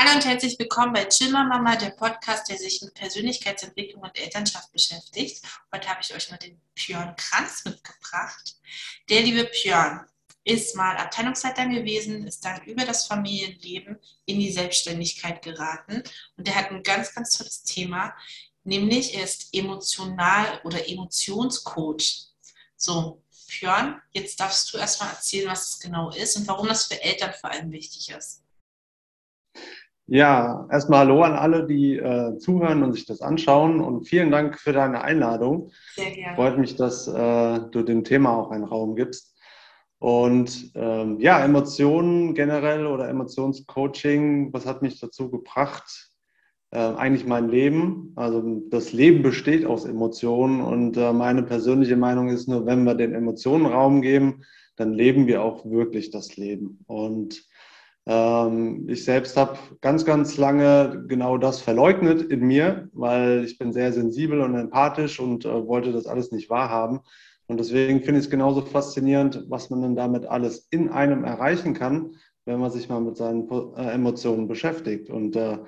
Hallo und herzlich willkommen bei Chimmer Mama, der Podcast, der sich mit Persönlichkeitsentwicklung und Elternschaft beschäftigt. Heute habe ich euch mal den Björn Kranz mitgebracht. Der liebe Björn ist mal Abteilungsleiter gewesen, ist dann über das Familienleben in die Selbstständigkeit geraten und der hat ein ganz, ganz tolles Thema, nämlich er ist emotional oder Emotionscoach. So, Björn, jetzt darfst du erstmal erzählen, was es genau ist und warum das für Eltern vor allem wichtig ist. Ja, erstmal Hallo an alle, die äh, zuhören und sich das anschauen und vielen Dank für deine Einladung. Sehr gerne. Freut mich, dass äh, du dem Thema auch einen Raum gibst. Und ähm, ja, Emotionen generell oder Emotionscoaching, was hat mich dazu gebracht? Äh, eigentlich mein Leben. Also das Leben besteht aus Emotionen und äh, meine persönliche Meinung ist nur, wenn wir den Emotionen Raum geben, dann leben wir auch wirklich das Leben. Und ich selbst habe ganz, ganz lange genau das verleugnet in mir, weil ich bin sehr sensibel und empathisch und äh, wollte das alles nicht wahrhaben. Und deswegen finde ich es genauso faszinierend, was man denn damit alles in einem erreichen kann, wenn man sich mal mit seinen äh, Emotionen beschäftigt. Und äh,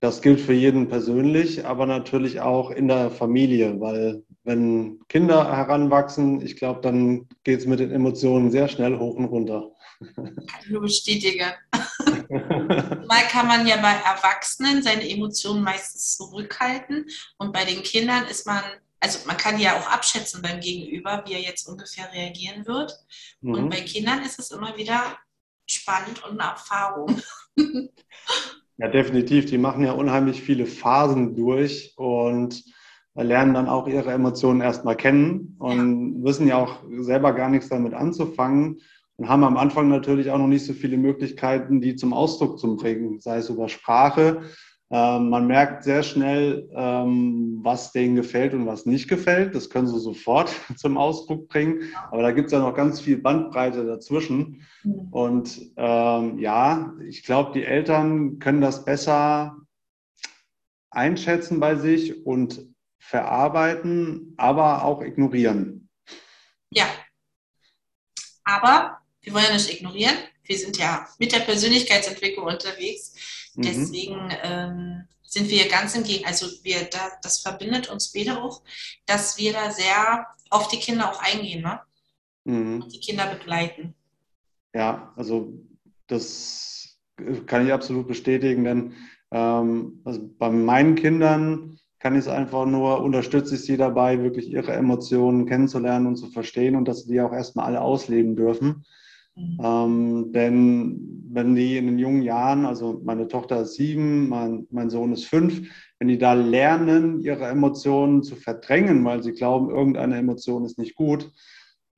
das gilt für jeden persönlich, aber natürlich auch in der Familie, weil wenn Kinder heranwachsen, ich glaube, dann geht es mit den Emotionen sehr schnell hoch und runter. Kann ich nur bestätigen. Mal kann man ja bei Erwachsenen seine Emotionen meistens zurückhalten und bei den Kindern ist man, also man kann ja auch abschätzen beim Gegenüber, wie er jetzt ungefähr reagieren wird. Mhm. Und bei Kindern ist es immer wieder spannend und eine Erfahrung. Ja, definitiv. Die machen ja unheimlich viele Phasen durch und lernen dann auch ihre Emotionen erstmal kennen und ja. wissen ja auch selber gar nichts damit anzufangen und haben am Anfang natürlich auch noch nicht so viele Möglichkeiten, die zum Ausdruck zu bringen, sei es über Sprache. Ähm, man merkt sehr schnell, ähm, was denen gefällt und was nicht gefällt. Das können sie sofort zum Ausdruck bringen. Aber da gibt es ja noch ganz viel Bandbreite dazwischen. Mhm. Und ähm, ja, ich glaube, die Eltern können das besser einschätzen bei sich und verarbeiten, aber auch ignorieren. Ja. Aber wir wollen ja nicht ignorieren. Wir sind ja mit der Persönlichkeitsentwicklung unterwegs. Mhm. Deswegen ähm, sind wir ganz im Gegenteil. Also wir, da, das verbindet uns beide auch, dass wir da sehr auf die Kinder auch eingehen ne? Mhm. und die Kinder begleiten. Ja, also das kann ich absolut bestätigen, denn ähm, also bei meinen Kindern kann ich es einfach nur, unterstütze ich sie dabei, wirklich ihre Emotionen kennenzulernen und zu verstehen und dass sie die auch erstmal alle ausleben dürfen. Mhm. Ähm, denn wenn die in den jungen Jahren, also meine Tochter ist sieben, mein, mein Sohn ist fünf, wenn die da lernen, ihre Emotionen zu verdrängen, weil sie glauben, irgendeine Emotion ist nicht gut,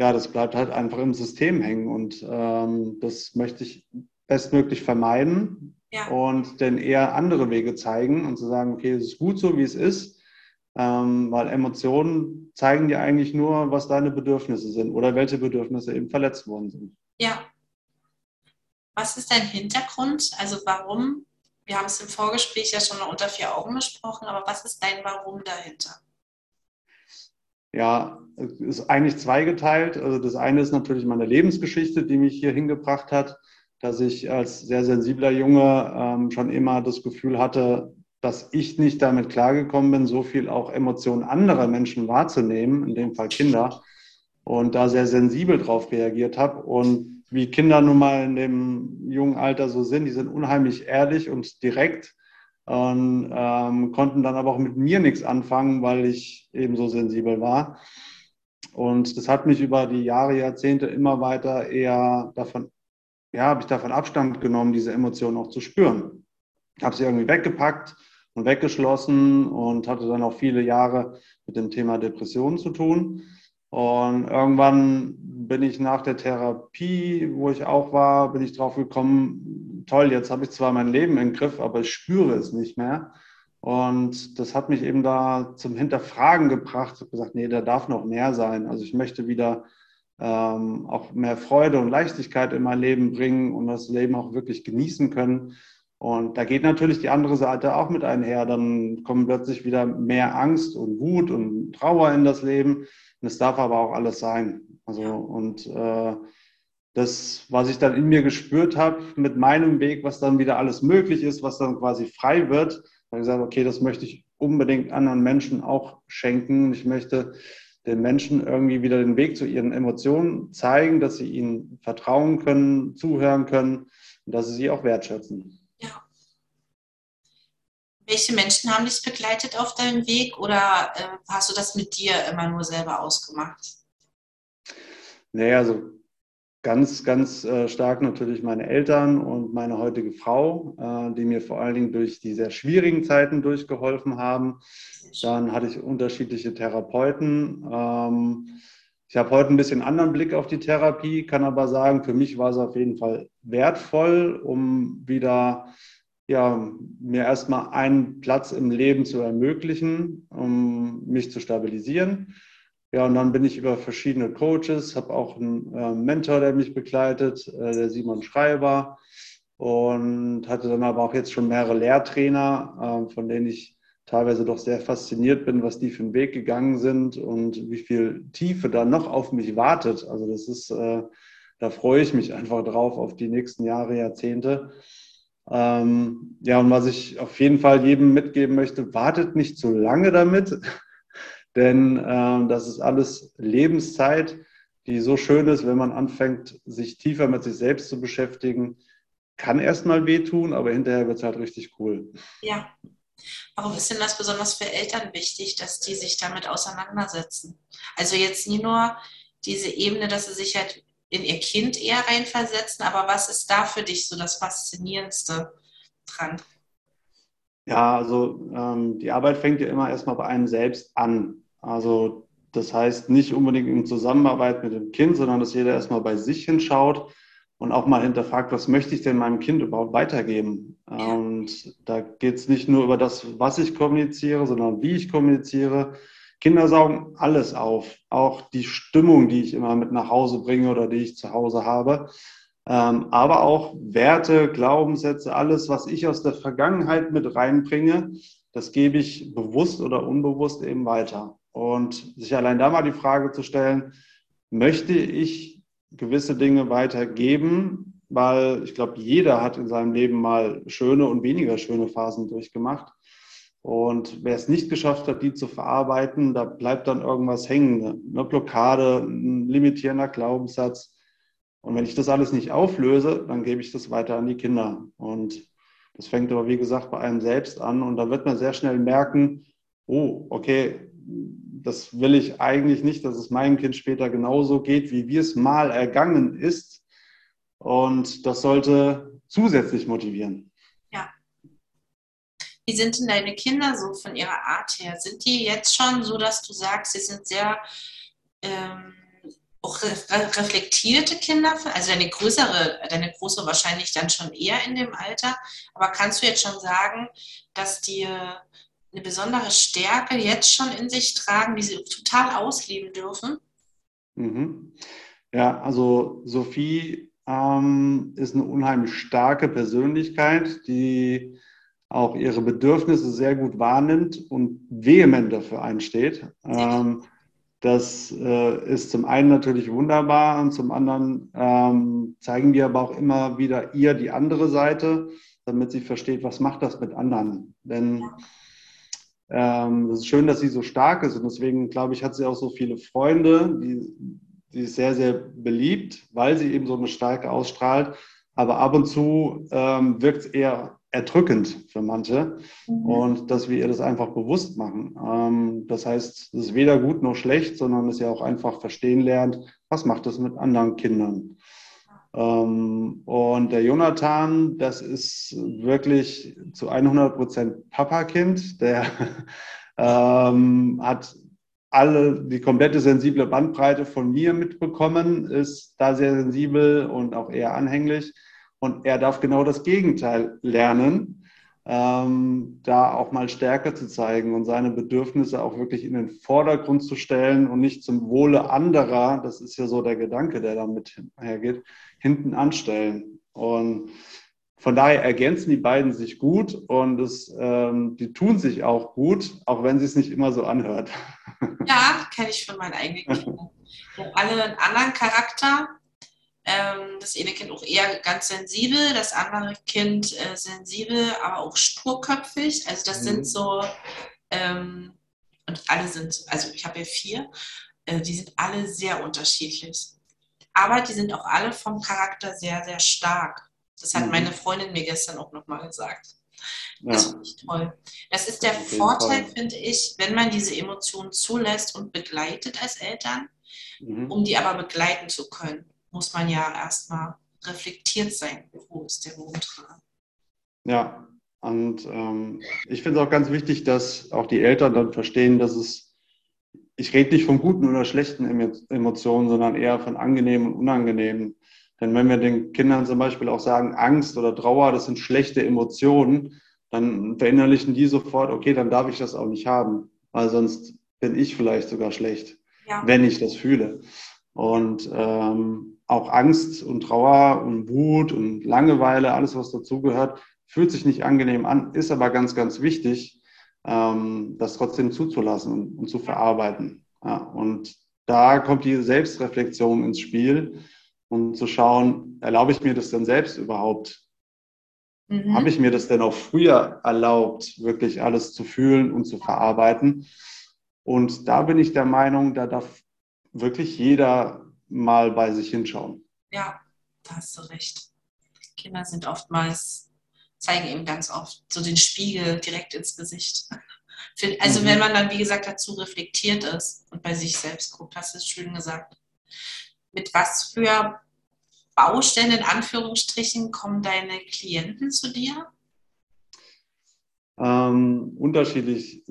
ja, das bleibt halt einfach im System hängen. Und ähm, das möchte ich bestmöglich vermeiden ja. und dann eher andere Wege zeigen und zu sagen, okay, es ist gut so, wie es ist. Ähm, weil Emotionen zeigen dir eigentlich nur, was deine Bedürfnisse sind oder welche Bedürfnisse eben verletzt worden sind. Ja. Was ist dein Hintergrund? Also warum? Wir haben es im Vorgespräch ja schon unter vier Augen besprochen, aber was ist dein Warum dahinter? Ja, es ist eigentlich zweigeteilt. Also das eine ist natürlich meine Lebensgeschichte, die mich hier hingebracht hat, dass ich als sehr sensibler Junge ähm, schon immer das Gefühl hatte, dass ich nicht damit klargekommen bin, so viel auch Emotionen anderer Menschen wahrzunehmen, in dem Fall Kinder und da sehr sensibel drauf reagiert habe. Und wie Kinder nun mal in dem jungen Alter so sind, die sind unheimlich ehrlich und direkt und ähm, konnten dann aber auch mit mir nichts anfangen, weil ich eben so sensibel war. Und das hat mich über die Jahre, Jahrzehnte immer weiter eher davon, ja, habe ich davon Abstand genommen, diese Emotionen auch zu spüren. Habe sie irgendwie weggepackt und weggeschlossen und hatte dann auch viele Jahre mit dem Thema Depressionen zu tun. Und irgendwann bin ich nach der Therapie, wo ich auch war, bin ich drauf gekommen, toll, jetzt habe ich zwar mein Leben im Griff, aber ich spüre es nicht mehr. Und das hat mich eben da zum Hinterfragen gebracht. Ich habe gesagt, nee, da darf noch mehr sein. Also ich möchte wieder ähm, auch mehr Freude und Leichtigkeit in mein Leben bringen und das Leben auch wirklich genießen können. Und da geht natürlich die andere Seite auch mit einher. Dann kommen plötzlich wieder mehr Angst und Wut und Trauer in das Leben. Und es darf aber auch alles sein. Also und äh, das, was ich dann in mir gespürt habe, mit meinem Weg, was dann wieder alles möglich ist, was dann quasi frei wird, habe ich gesagt, okay, das möchte ich unbedingt anderen Menschen auch schenken. Ich möchte den Menschen irgendwie wieder den Weg zu ihren Emotionen zeigen, dass sie ihnen vertrauen können, zuhören können und dass sie sie auch wertschätzen. Ja. Welche Menschen haben dich begleitet auf deinem Weg oder äh, hast du das mit dir immer nur selber ausgemacht? Naja, also ganz, ganz äh, stark natürlich meine Eltern und meine heutige Frau, äh, die mir vor allen Dingen durch die sehr schwierigen Zeiten durchgeholfen haben. Dann hatte ich unterschiedliche Therapeuten. Ähm, ich habe heute ein bisschen anderen Blick auf die Therapie, kann aber sagen, für mich war es auf jeden Fall wertvoll, um wieder ja, mir erstmal einen Platz im Leben zu ermöglichen, um mich zu stabilisieren. Ja, und dann bin ich über verschiedene Coaches, habe auch einen äh, Mentor, der mich begleitet, äh, der Simon Schreiber, und hatte dann aber auch jetzt schon mehrere Lehrtrainer, äh, von denen ich teilweise doch sehr fasziniert bin, was die für einen Weg gegangen sind und wie viel Tiefe da noch auf mich wartet. Also das ist, äh, da freue ich mich einfach drauf auf die nächsten Jahre, Jahrzehnte. Ähm, ja, und was ich auf jeden Fall jedem mitgeben möchte, wartet nicht zu lange damit denn äh, das ist alles Lebenszeit, die so schön ist, wenn man anfängt, sich tiefer mit sich selbst zu beschäftigen. Kann erstmal wehtun, aber hinterher wird es halt richtig cool. Ja. Warum ist denn das besonders für Eltern wichtig, dass die sich damit auseinandersetzen? Also jetzt nie nur diese Ebene, dass sie sich halt in ihr Kind eher reinversetzen, aber was ist da für dich so das Faszinierendste dran? Ja, also ähm, die Arbeit fängt ja immer erstmal bei einem selbst an. Also das heißt nicht unbedingt in Zusammenarbeit mit dem Kind, sondern dass jeder erstmal bei sich hinschaut und auch mal hinterfragt, was möchte ich denn meinem Kind überhaupt weitergeben? Und da geht es nicht nur über das, was ich kommuniziere, sondern wie ich kommuniziere. Kinder saugen alles auf, auch die Stimmung, die ich immer mit nach Hause bringe oder die ich zu Hause habe. Ähm, aber auch Werte, Glaubenssätze, alles, was ich aus der Vergangenheit mit reinbringe, das gebe ich bewusst oder unbewusst eben weiter. Und sich allein da mal die Frage zu stellen, möchte ich gewisse Dinge weitergeben? Weil ich glaube, jeder hat in seinem Leben mal schöne und weniger schöne Phasen durchgemacht. Und wer es nicht geschafft hat, die zu verarbeiten, da bleibt dann irgendwas hängen. Eine Blockade, ein limitierender Glaubenssatz. Und wenn ich das alles nicht auflöse, dann gebe ich das weiter an die Kinder. Und das fängt aber, wie gesagt, bei einem selbst an. Und da wird man sehr schnell merken, oh, okay, das will ich eigentlich nicht, dass es meinem Kind später genauso geht, wie wir es mal ergangen ist. Und das sollte zusätzlich motivieren. Wie sind denn deine Kinder so von ihrer Art her? Sind die jetzt schon so, dass du sagst, sie sind sehr ähm, auch reflektierte Kinder? Also deine größere, deine große wahrscheinlich dann schon eher in dem Alter. Aber kannst du jetzt schon sagen, dass dir eine besondere Stärke jetzt schon in sich tragen, die sie total ausleben dürfen? Mhm. Ja, also Sophie ähm, ist eine unheimlich starke Persönlichkeit, die auch ihre Bedürfnisse sehr gut wahrnimmt und vehement dafür einsteht. Ähm, das äh, ist zum einen natürlich wunderbar und zum anderen ähm, zeigen wir aber auch immer wieder ihr die andere Seite, damit sie versteht, was macht das mit anderen. Denn ähm, es ist schön, dass sie so stark ist und deswegen, glaube ich, hat sie auch so viele Freunde, die, die ist sehr, sehr beliebt, weil sie eben so eine Stärke ausstrahlt. Aber ab und zu ähm, wirkt es eher erdrückend für manche mhm. und dass wir ihr das einfach bewusst machen. Ähm, das heißt, es ist weder gut noch schlecht, sondern dass sie auch einfach verstehen lernt, was macht das mit anderen Kindern. Ähm, und der Jonathan, das ist wirklich zu 100 Prozent Papakind. Der ähm, hat alle, die komplette sensible Bandbreite von mir mitbekommen, ist da sehr sensibel und auch eher anhänglich. Und er darf genau das Gegenteil lernen, ähm, da auch mal Stärke zu zeigen und seine Bedürfnisse auch wirklich in den Vordergrund zu stellen und nicht zum Wohle anderer, das ist ja so der Gedanke, der damit hergeht, hinten anstellen. Und von daher ergänzen die beiden sich gut und es, ähm, die tun sich auch gut, auch wenn sie es nicht immer so anhört. Ja, kenne ich von meinen eigenen Kindern. Die haben alle einen anderen Charakter. Ähm, das eine Kind auch eher ganz sensibel, das andere Kind äh, sensibel, aber auch sturköpfig. Also das mhm. sind so, ähm, und alle sind, also ich habe ja vier, äh, die sind alle sehr unterschiedlich. Aber die sind auch alle vom Charakter sehr, sehr stark. Das hat mhm. meine Freundin mir gestern auch nochmal gesagt. Das ja. finde ich toll. Das ist der Vorteil, finde ich, wenn man diese Emotionen zulässt und begleitet als Eltern. Mhm. Um die aber begleiten zu können, muss man ja erstmal reflektiert sein, wo ist der Wurm dran. Ja, und ähm, ich finde es auch ganz wichtig, dass auch die Eltern dann verstehen, dass es, ich rede nicht von guten oder schlechten Emotionen, sondern eher von angenehmen und unangenehmen. Denn wenn wir den Kindern zum Beispiel auch sagen, Angst oder Trauer, das sind schlechte Emotionen, dann verinnerlichen die sofort, okay, dann darf ich das auch nicht haben, weil sonst bin ich vielleicht sogar schlecht, ja. wenn ich das fühle. Und ähm, auch Angst und Trauer und Wut und Langeweile, alles, was dazugehört, fühlt sich nicht angenehm an, ist aber ganz, ganz wichtig, ähm, das trotzdem zuzulassen und, und zu verarbeiten. Ja, und da kommt die Selbstreflexion ins Spiel und zu schauen, erlaube ich mir das denn selbst überhaupt? Mhm. Habe ich mir das denn auch früher erlaubt, wirklich alles zu fühlen und zu verarbeiten? Und da bin ich der Meinung, da darf wirklich jeder mal bei sich hinschauen. Ja, da hast du recht. Kinder sind oftmals, zeigen eben ganz oft so den Spiegel direkt ins Gesicht. Also mhm. wenn man dann, wie gesagt, dazu reflektiert ist und bei sich selbst guckt, hast du es schön gesagt mit was für Baustellen in Anführungsstrichen kommen deine Klienten zu dir? Ähm, unterschiedlich.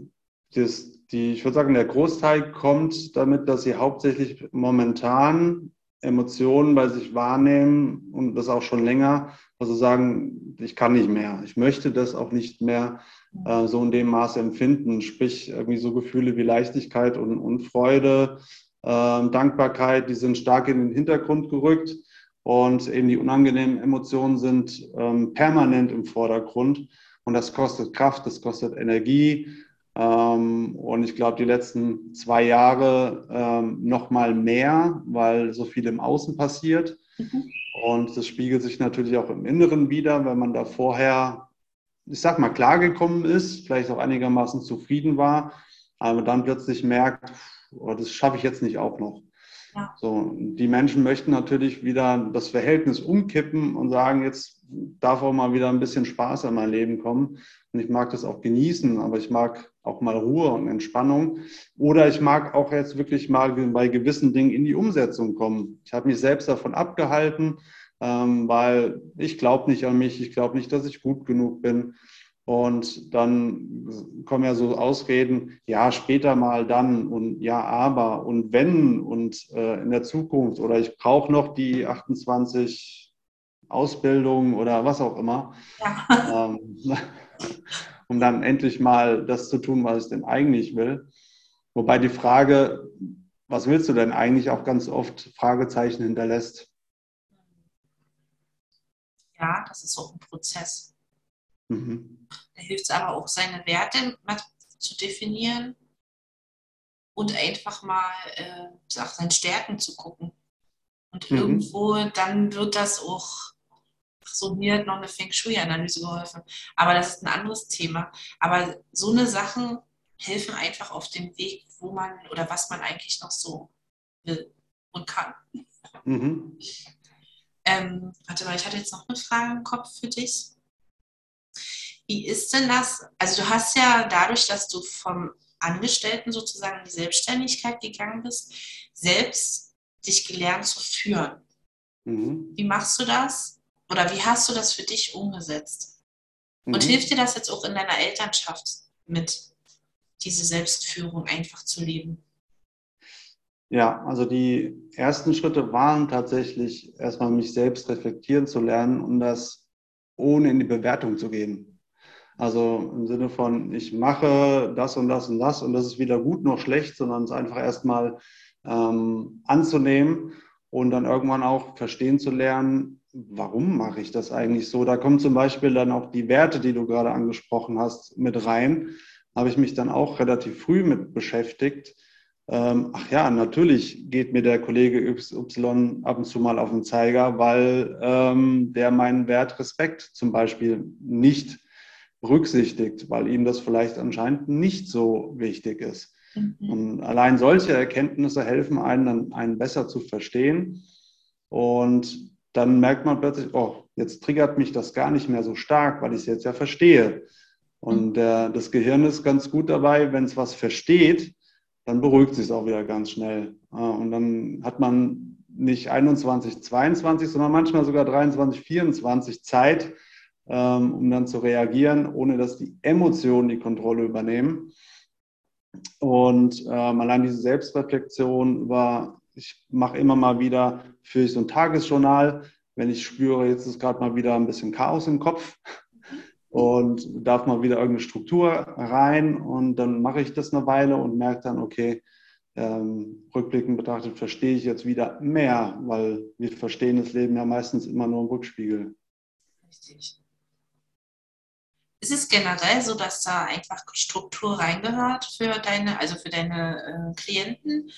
Das, die, ich würde sagen, der Großteil kommt damit, dass sie hauptsächlich momentan Emotionen bei sich wahrnehmen und das auch schon länger, also sagen, ich kann nicht mehr, ich möchte das auch nicht mehr äh, so in dem Maße empfinden, sprich irgendwie so Gefühle wie Leichtigkeit und, und Freude, ähm, Dankbarkeit, die sind stark in den Hintergrund gerückt und eben die unangenehmen Emotionen sind ähm, permanent im Vordergrund. Und das kostet Kraft, das kostet Energie und ich glaube, die letzten zwei Jahre ähm, noch mal mehr, weil so viel im Außen passiert. Mhm. Und das spiegelt sich natürlich auch im Inneren wieder, wenn man da vorher, ich sag mal, klargekommen ist, vielleicht auch einigermaßen zufrieden war, aber dann plötzlich merkt, oh, das schaffe ich jetzt nicht auch noch. Ja. So, die Menschen möchten natürlich wieder das Verhältnis umkippen und sagen, jetzt darf auch mal wieder ein bisschen Spaß in mein Leben kommen. Und ich mag das auch genießen, aber ich mag auch mal Ruhe und Entspannung. Oder ich mag auch jetzt wirklich mal bei gewissen Dingen in die Umsetzung kommen. Ich habe mich selbst davon abgehalten, ähm, weil ich glaube nicht an mich, ich glaube nicht, dass ich gut genug bin. Und dann kommen ja so Ausreden, ja, später mal dann und ja, aber und wenn und äh, in der Zukunft oder ich brauche noch die 28 Ausbildungen oder was auch immer, ja. ähm, um dann endlich mal das zu tun, was ich denn eigentlich will. Wobei die Frage, was willst du denn eigentlich, auch ganz oft Fragezeichen hinterlässt. Ja, das ist auch ein Prozess. Mhm. Da hilft es aber auch, seine Werte mal zu definieren und einfach mal äh, nach seinen Stärken zu gucken. Und mhm. irgendwo, dann wird das auch, so mir hat noch eine Feng Shui-Analyse geholfen. Aber das ist ein anderes Thema. Aber so eine Sachen helfen einfach auf dem Weg, wo man oder was man eigentlich noch so will und kann. Mhm. Ähm, warte mal, ich hatte jetzt noch eine Frage im Kopf für dich. Wie ist denn das? Also du hast ja dadurch, dass du vom Angestellten sozusagen in die Selbstständigkeit gegangen bist, selbst dich gelernt zu führen. Mhm. Wie machst du das? Oder wie hast du das für dich umgesetzt? Mhm. Und hilft dir das jetzt auch in deiner Elternschaft mit, diese Selbstführung einfach zu leben? Ja, also die ersten Schritte waren tatsächlich erstmal mich selbst reflektieren zu lernen und das ohne in die Bewertung zu gehen. Also im Sinne von, ich mache das und das und das und das ist weder gut noch schlecht, sondern es einfach erstmal ähm, anzunehmen und dann irgendwann auch verstehen zu lernen, warum mache ich das eigentlich so? Da kommen zum Beispiel dann auch die Werte, die du gerade angesprochen hast, mit rein. Habe ich mich dann auch relativ früh mit beschäftigt. ähm, ach ja, natürlich geht mir der Kollege XY ab und zu mal auf den Zeiger, weil ähm, der meinen Wert Respekt zum Beispiel nicht berücksichtigt, weil ihm das vielleicht anscheinend nicht so wichtig ist. Mhm. Und allein solche Erkenntnisse helfen einem dann, einen besser zu verstehen. Und dann merkt man plötzlich, oh, jetzt triggert mich das gar nicht mehr so stark, weil ich es jetzt ja verstehe. Und der, das Gehirn ist ganz gut dabei, wenn es was versteht, dann beruhigt sich es auch wieder ganz schnell. Und dann hat man nicht 21, 22, sondern manchmal sogar 23, 24 Zeit, ähm, um dann zu reagieren, ohne dass die Emotionen die Kontrolle übernehmen. Und ähm, allein diese Selbstreflexion über, ich mache immer mal wieder für so ein Tagesjournal, wenn ich spüre, jetzt ist gerade mal wieder ein bisschen Chaos im Kopf und darf mal wieder irgendeine Struktur rein und dann mache ich das eine Weile und merke dann, okay, ähm, rückblickend betrachtet verstehe ich jetzt wieder mehr, weil wir verstehen das Leben ja meistens immer nur im Rückspiegel. Richtig. Ist es generell so, dass da einfach Struktur reingehört für deine, also für deine äh, Klienten,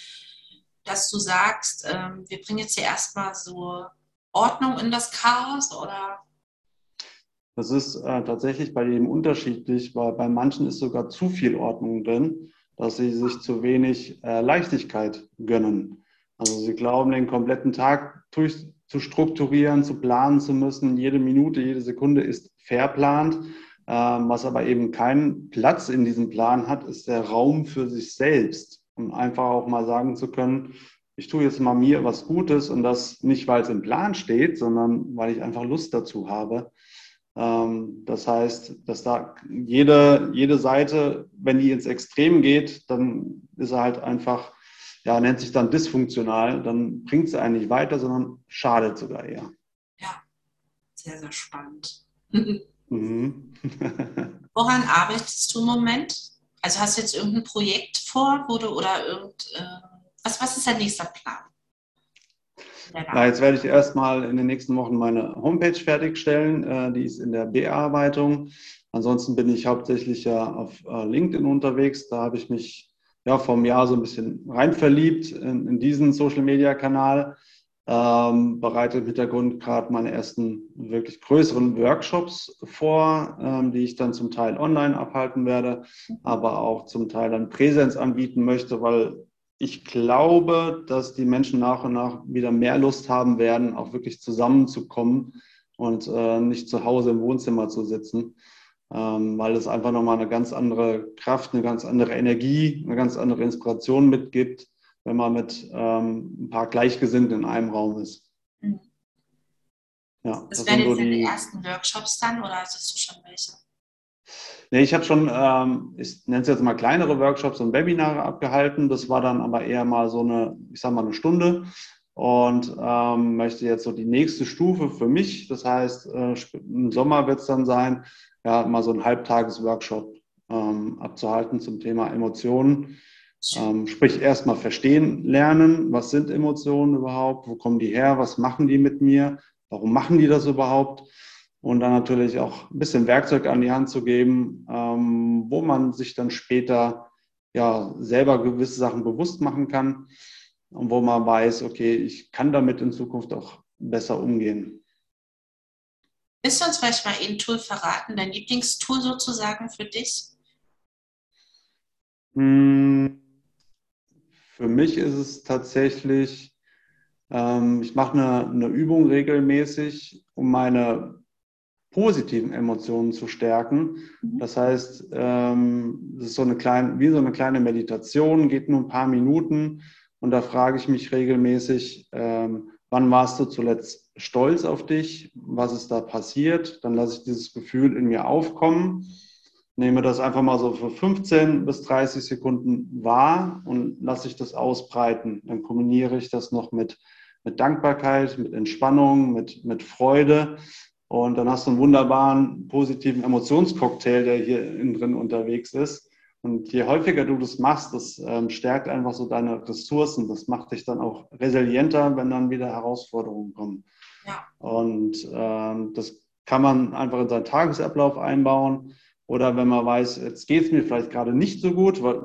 dass du sagst, ähm, wir bringen jetzt hier erstmal so Ordnung in das Chaos oder? Das ist äh, tatsächlich bei jedem unterschiedlich, weil bei manchen ist sogar zu viel Ordnung drin, dass sie sich zu wenig äh, Leichtigkeit gönnen. Also sie glauben, den kompletten Tag durch, zu strukturieren, zu planen zu müssen. Jede Minute, jede Sekunde ist verplant. Ähm, was aber eben keinen Platz in diesem Plan hat, ist der Raum für sich selbst. Um einfach auch mal sagen zu können, ich tue jetzt mal mir was Gutes und das nicht, weil es im Plan steht, sondern weil ich einfach Lust dazu habe. Ähm, das heißt, dass da jede, jede Seite, wenn die ins Extrem geht, dann ist er halt einfach, ja, nennt sich dann dysfunktional, dann bringt es einen nicht weiter, sondern schadet sogar eher. Ja, sehr, sehr spannend. Mhm. Woran arbeitest du im Moment? Also hast du jetzt irgendein Projekt vor, wo du oder irgend, äh, was, was ist dein nächster Plan? Na, jetzt werde ich erstmal in den nächsten Wochen meine Homepage fertigstellen. Äh, die ist in der Bearbeitung. Ansonsten bin ich hauptsächlich ja auf äh, LinkedIn unterwegs. Da habe ich mich ja vom Jahr so ein bisschen rein verliebt in, in diesen Social Media Kanal ähm, bereite im Hintergrund gerade meine ersten wirklich größeren Workshops vor, ähm, die ich dann zum Teil online abhalten werde, aber auch zum Teil dann Präsenz anbieten möchte, weil ich glaube, dass die Menschen nach und nach wieder mehr Lust haben werden, auch wirklich zusammenzukommen und äh, nicht zu Hause im Wohnzimmer zu sitzen, ähm, weil es einfach nochmal eine ganz andere Kraft, eine ganz andere Energie, eine ganz andere Inspiration mitgibt wenn man mit ähm, ein paar Gleichgesinnten in einem Raum ist. Mhm. Ja, das, das wären jetzt so die ersten Workshops dann oder hast du schon welche? Nee, ich habe schon, ähm, ich nenne es jetzt mal kleinere Workshops und Webinare abgehalten. Das war dann aber eher mal so eine, ich sage mal eine Stunde und ähm, möchte jetzt so die nächste Stufe für mich. Das heißt, äh, im Sommer wird es dann sein, ja, mal so ein Halbtages-Workshop ähm, abzuhalten zum Thema Emotionen ähm, sprich, erstmal verstehen lernen, was sind Emotionen überhaupt, wo kommen die her, was machen die mit mir, warum machen die das überhaupt? Und dann natürlich auch ein bisschen Werkzeug an die Hand zu geben, ähm, wo man sich dann später ja selber gewisse Sachen bewusst machen kann und wo man weiß, okay, ich kann damit in Zukunft auch besser umgehen. Willst du uns vielleicht mal ein Tool verraten, dein Lieblingstool sozusagen für dich? Hm für mich ist es tatsächlich, ähm, ich mache eine, eine Übung regelmäßig, um meine positiven Emotionen zu stärken. Mhm. Das heißt, ähm, es ist so eine kleine, wie so eine kleine Meditation, geht nur ein paar Minuten und da frage ich mich regelmäßig, ähm, wann warst du zuletzt stolz auf dich? Was ist da passiert? Dann lasse ich dieses Gefühl in mir aufkommen nehme das einfach mal so für 15 bis 30 Sekunden wahr und lasse ich das ausbreiten. Dann kombiniere ich das noch mit, mit Dankbarkeit, mit Entspannung, mit, mit Freude. Und dann hast du einen wunderbaren positiven Emotionscocktail, der hier innen drin unterwegs ist. Und je häufiger du das machst, das ähm, stärkt einfach so deine Ressourcen. Das macht dich dann auch resilienter, wenn dann wieder Herausforderungen kommen. Ja. Und ähm, das kann man einfach in seinen Tagesablauf einbauen. Oder wenn man weiß, jetzt geht es mir vielleicht gerade nicht so gut, weil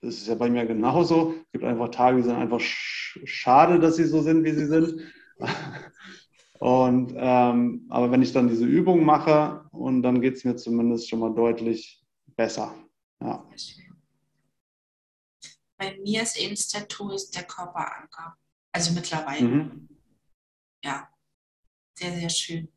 das ist ja bei mir genauso. Es gibt einfach Tage, die sind einfach schade, dass sie so sind, wie sie sind. Und, ähm, aber wenn ich dann diese Übung mache, und dann geht es mir zumindest schon mal deutlich besser. Ja. Bei mir ist eben das Tattoo ist der Körperanker. Also mittlerweile. Mhm. Ja, sehr, sehr schön.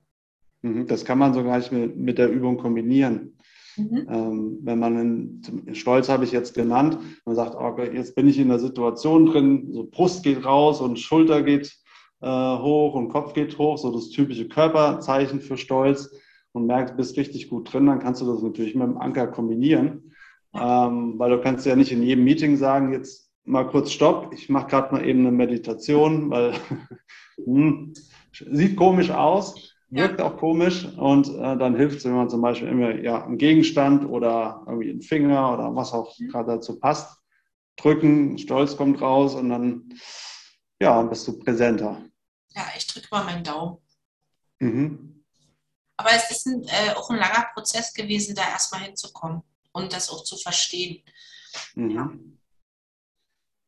Mhm, das kann man sogar mit der Übung kombinieren. Mhm. Ähm, wenn man in, Stolz habe ich jetzt genannt, man sagt, okay, jetzt bin ich in der Situation drin, so Brust geht raus und Schulter geht äh, hoch und Kopf geht hoch, so das typische Körperzeichen für Stolz und merkst, du bist richtig gut drin, dann kannst du das natürlich mit dem Anker kombinieren, ähm, weil du kannst ja nicht in jedem Meeting sagen, jetzt mal kurz Stopp, ich mache gerade mal eben eine Meditation, weil hm, sieht komisch aus wirkt ja. auch komisch und äh, dann hilft es, wenn man zum Beispiel immer ja, einen Gegenstand oder irgendwie einen Finger oder was auch mhm. gerade dazu passt, drücken, Stolz kommt raus und dann ja, bist du präsenter. Ja, ich drücke mal meinen Daumen. Mhm. Aber es ist ein, äh, auch ein langer Prozess gewesen, da erstmal hinzukommen und das auch zu verstehen. Mhm. Ja.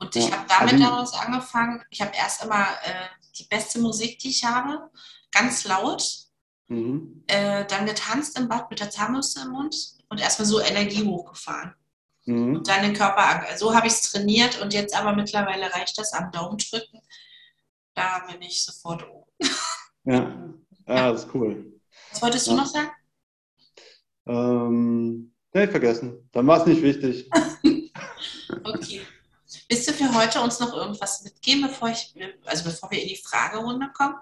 Und ich ja. habe damit also, daraus angefangen, ich habe erst immer äh, die beste Musik, die ich habe, ganz laut, mhm. äh, dann getanzt im Bad mit der Zahnbürste im Mund und erstmal so Energie hochgefahren. Mhm. Und dann den Körper, so habe ich es trainiert und jetzt aber mittlerweile reicht das am Daumen drücken. Da bin ich sofort oben. Ja, ja, das ist cool. Was wolltest du ja. noch sagen? Ähm, nee, vergessen. Dann war es nicht wichtig. okay. Willst du für heute uns noch irgendwas mitgeben, bevor ich, also bevor wir in die Fragerunde kommen?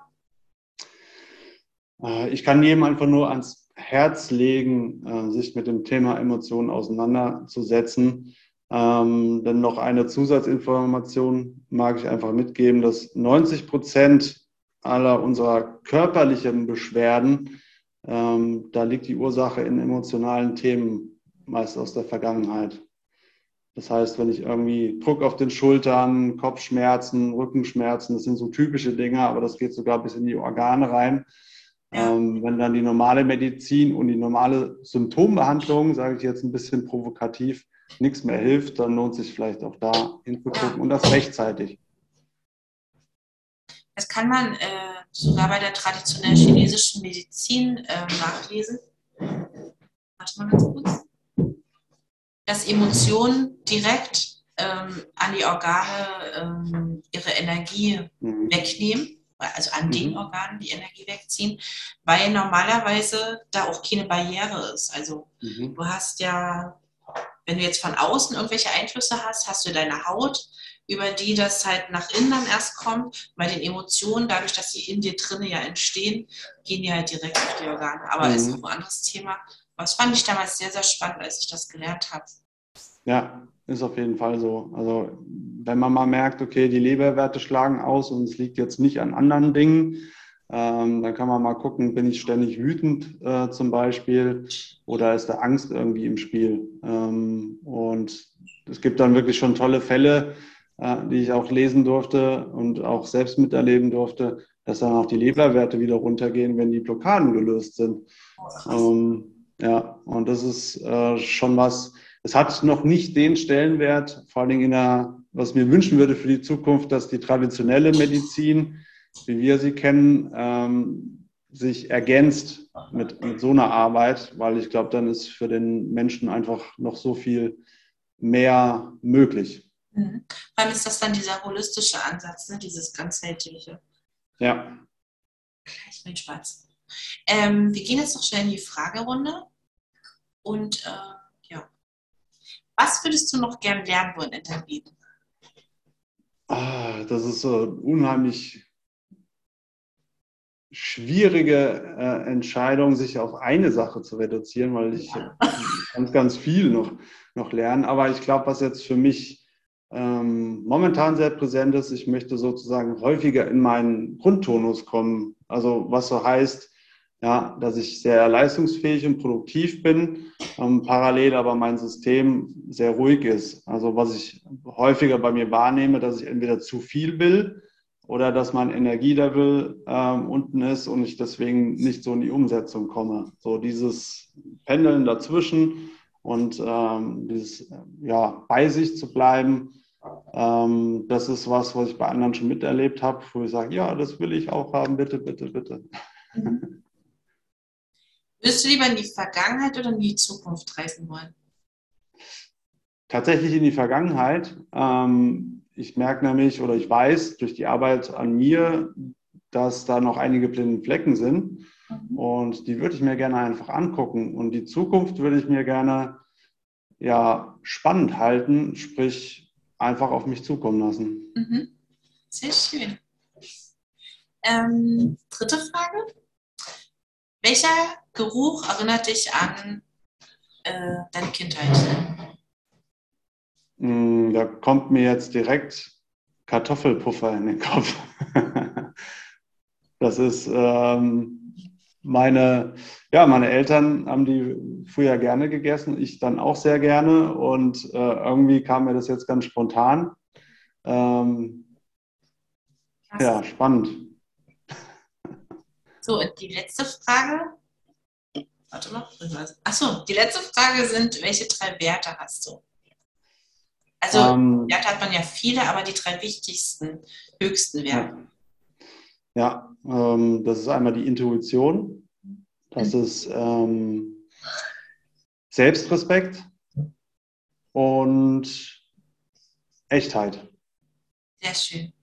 Äh, ich kann jedem einfach nur ans Herz legen, äh, sich mit dem Thema Emotionen auseinanderzusetzen. Ähm, denn noch eine Zusatzinformation mag ich einfach mitgeben, dass 90 Prozent aller unserer körperlichen Beschwerden, ähm, da liegt die Ursache in emotionalen Themen, meist aus der Vergangenheit. Das heißt, wenn ich irgendwie Druck auf den Schultern, Kopfschmerzen, Rückenschmerzen, das sind so typische Dinge, aber das geht sogar bis in die Organe rein. Ja. Ähm, wenn dann die normale Medizin und die normale Symptombehandlung, sage ich jetzt ein bisschen provokativ, nichts mehr hilft, dann lohnt sich vielleicht auch da hinzugucken ja. und das rechtzeitig. Das kann man äh, sogar bei der traditionellen chinesischen Medizin äh, nachlesen. Warte mal ganz kurz. Dass Emotionen direkt ähm, an die Organe ähm, ihre Energie mhm. wegnehmen also an mhm. den Organen die Energie wegziehen, weil normalerweise da auch keine Barriere ist. Also mhm. du hast ja, wenn du jetzt von außen irgendwelche Einflüsse hast, hast du deine Haut, über die das halt nach innen dann erst kommt. Bei den Emotionen, dadurch, dass sie in dir drinnen ja entstehen, gehen die halt direkt auf die Organe. Aber mhm. ist ein anderes Thema. Was fand ich damals sehr, sehr spannend, als ich das gelernt habe. Ja, ist auf jeden Fall so. Also wenn man mal merkt, okay, die Leberwerte schlagen aus und es liegt jetzt nicht an anderen Dingen, ähm, dann kann man mal gucken, bin ich ständig wütend äh, zum Beispiel oder ist da Angst irgendwie im Spiel? Ähm, und es gibt dann wirklich schon tolle Fälle, äh, die ich auch lesen durfte und auch selbst miterleben durfte, dass dann auch die Leberwerte wieder runtergehen, wenn die Blockaden gelöst sind. Ähm, ja, und das ist äh, schon was, es hat noch nicht den Stellenwert, vor allen Dingen in der, was mir wünschen würde für die Zukunft, dass die traditionelle Medizin, wie wir sie kennen, ähm, sich ergänzt mit, mit so einer Arbeit, weil ich glaube, dann ist für den Menschen einfach noch so viel mehr möglich. Mhm. Wann ist das dann dieser holistische Ansatz, ne? dieses ganzheitliche? Ja. Ich bin schwarz. Ähm, wir gehen jetzt noch schnell in die Fragerunde und äh, was würdest du noch gern lernen wollen in deinem Leben? Ah, das ist so eine unheimlich schwierige äh, Entscheidung, sich auf eine Sache zu reduzieren, weil ich ja. ganz, ganz viel noch, noch lernen. Aber ich glaube, was jetzt für mich ähm, momentan sehr präsent ist, ich möchte sozusagen häufiger in meinen Grundtonus kommen. Also was so heißt, ja, dass ich sehr leistungsfähig und produktiv bin, ähm, parallel aber mein System sehr ruhig ist. Also was ich häufiger bei mir wahrnehme, dass ich entweder zu viel will oder dass mein Energielevel ähm, unten ist und ich deswegen nicht so in die Umsetzung komme. So dieses Pendeln dazwischen und ähm, dieses, ja, bei sich zu bleiben, ähm, das ist was, was ich bei anderen schon miterlebt habe, wo ich sage, ja, das will ich auch haben, bitte, bitte, bitte. Mhm. Würdest du lieber in die Vergangenheit oder in die Zukunft reisen wollen? Tatsächlich in die Vergangenheit. Ähm, ich merke nämlich oder ich weiß durch die Arbeit an mir, dass da noch einige blinde Flecken sind. Mhm. Und die würde ich mir gerne einfach angucken. Und die Zukunft würde ich mir gerne ja, spannend halten, sprich einfach auf mich zukommen lassen. Mhm. Sehr schön. Ähm, dritte Frage. Welcher Geruch erinnert dich an äh, deine Kindheit? Mm, da kommt mir jetzt direkt Kartoffelpuffer in den Kopf. das ist ähm, meine, ja, meine Eltern haben die früher gerne gegessen, ich dann auch sehr gerne und äh, irgendwie kam mir das jetzt ganz spontan. Ähm, ja, spannend. So, die letzte Frage. Warte mal. Achso, die letzte Frage sind, welche drei Werte hast du? Also, ähm, Werte hat man ja viele, aber die drei wichtigsten, höchsten Werte. Ja, ja ähm, das ist einmal die Intuition. Das mhm. ist ähm, Selbstrespekt und Echtheit. Sehr schön.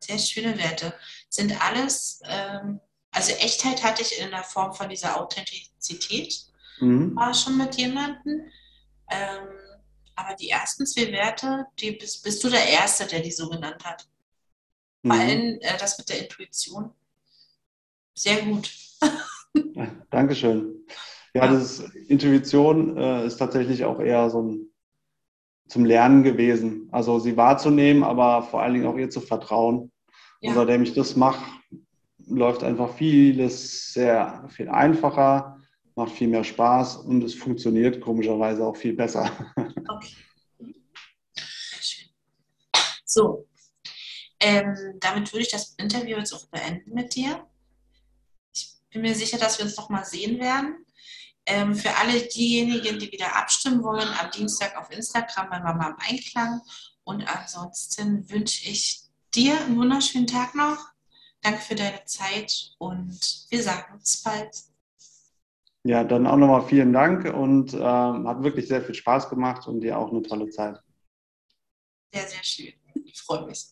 Sehr schöne Werte. Sind alles ähm, also Echtheit hatte ich in der Form von dieser Authentizität, mhm. war schon mit jemandem. Ähm, aber die ersten zwei Werte, die bist, bist, du der Erste, der die so genannt hat. Mhm. Vor allem äh, das mit der Intuition. Sehr gut. ja, Dankeschön. Ja, das ist, Intuition äh, ist tatsächlich auch eher so ein zum Lernen gewesen. Also sie wahrzunehmen, aber vor allen Dingen auch ihr zu vertrauen. Ja. Und seitdem ich das mache, läuft einfach vieles sehr viel einfacher, macht viel mehr Spaß und es funktioniert komischerweise auch viel besser. Okay. So, ähm, damit würde ich das Interview jetzt auch beenden mit dir. Ich bin mir sicher, dass wir uns noch mal sehen werden. Ähm, für alle diejenigen, die wieder abstimmen wollen, am Dienstag auf Instagram bei Mama im Einklang. Und ansonsten wünsche ich dir einen wunderschönen Tag noch. Danke für deine Zeit und wir sagen uns bald. Ja, dann auch nochmal vielen Dank und ähm, hat wirklich sehr viel Spaß gemacht und dir auch eine tolle Zeit. Sehr, sehr schön. Ich freue mich.